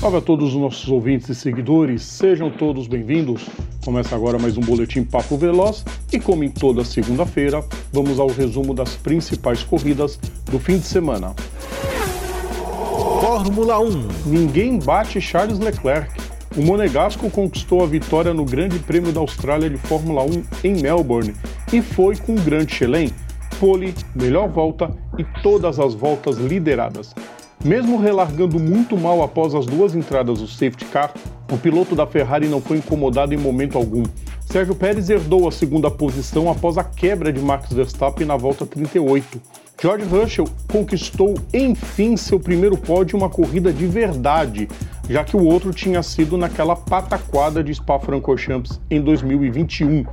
Salve a todos os nossos ouvintes e seguidores, sejam todos bem-vindos. Começa agora mais um Boletim Papo Veloz e, como em toda segunda-feira, vamos ao resumo das principais corridas do fim de semana. Fórmula 1 Ninguém bate Charles Leclerc. O Monegasco conquistou a vitória no Grande Prêmio da Austrália de Fórmula 1 em Melbourne e foi com um grande chelém, pole, melhor volta e todas as voltas lideradas. Mesmo relargando muito mal após as duas entradas do safety car, o piloto da Ferrari não foi incomodado em momento algum. Sérgio Pérez herdou a segunda posição após a quebra de Max Verstappen na volta 38. George Russell conquistou enfim seu primeiro pódio em uma corrida de verdade, já que o outro tinha sido naquela pataquada de Spa-Francorchamps em 2021.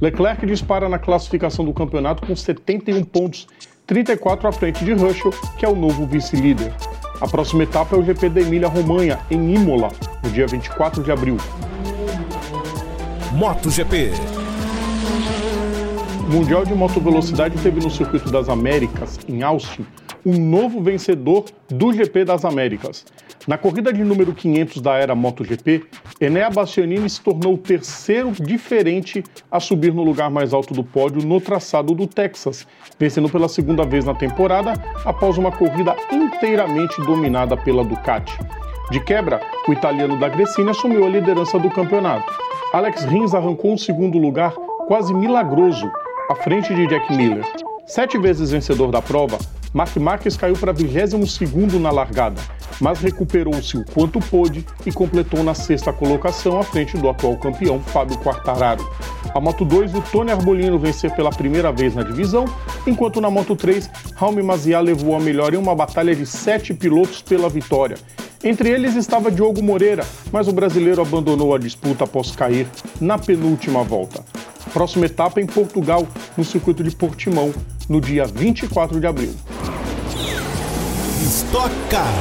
Leclerc dispara na classificação do campeonato com 71 pontos, 34 à frente de Russell, que é o novo vice-líder. A próxima etapa é o GP da Emília-Romanha, em Imola, no dia 24 de abril. MotoGP O Mundial de Moto Velocidade teve no Circuito das Américas, em Austin, um novo vencedor do GP das Américas. Na corrida de número 500 da era MotoGP, Enea Bastianini se tornou o terceiro diferente a subir no lugar mais alto do pódio no traçado do Texas, vencendo pela segunda vez na temporada após uma corrida inteiramente dominada pela Ducati. De quebra, o italiano da Gresini assumiu a liderança do campeonato. Alex Rins arrancou um segundo lugar quase milagroso, à frente de Jack Miller. Sete vezes vencedor da prova, Mark Marques caiu para 22º na largada, mas recuperou-se o quanto pôde e completou na sexta colocação à frente do atual campeão Fábio Quartararo. A Moto 2 o Tony Arbolino vencer pela primeira vez na divisão, enquanto na Moto 3 Raume Maziá levou a melhor em uma batalha de sete pilotos pela vitória. Entre eles estava Diogo Moreira, mas o brasileiro abandonou a disputa após cair na penúltima volta. Próxima etapa em Portugal, no circuito de Portimão, no dia 24 de abril. Stock Car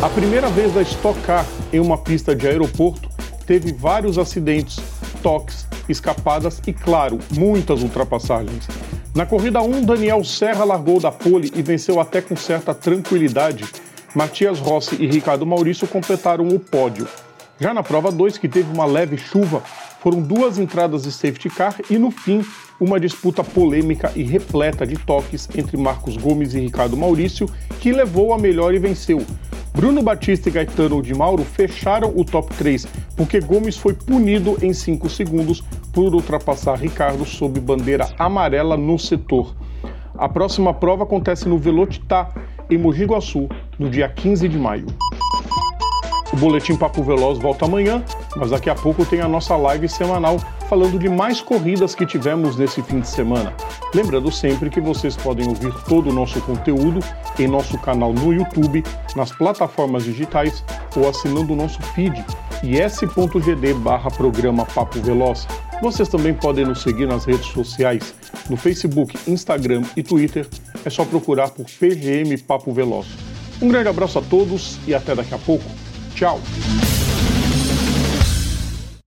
A primeira vez da Stock Car em uma pista de aeroporto teve vários acidentes, toques, escapadas e, claro, muitas ultrapassagens. Na corrida 1, Daniel Serra largou da pole e venceu até com certa tranquilidade. Matias Rossi e Ricardo Maurício completaram o pódio. Já na prova 2, que teve uma leve chuva, foram duas entradas de safety car e, no fim, uma disputa polêmica e repleta de toques entre Marcos Gomes e Ricardo Maurício, que levou a melhor e venceu. Bruno Batista e Gaetano de Mauro fecharam o top 3, porque Gomes foi punido em 5 segundos por ultrapassar Ricardo sob bandeira amarela no setor. A próxima prova acontece no Velotitá, em Mogi Guaçu, no dia 15 de maio. O Boletim Papo Veloz volta amanhã, mas daqui a pouco tem a nossa live semanal falando de mais corridas que tivemos nesse fim de semana. Lembrando sempre que vocês podem ouvir todo o nosso conteúdo em nosso canal no YouTube, nas plataformas digitais ou assinando o nosso feed is.gd barra programa Papo Veloz. Vocês também podem nos seguir nas redes sociais, no Facebook, Instagram e Twitter. É só procurar por PGM Papo Veloz. Um grande abraço a todos e até daqui a pouco. Tchau.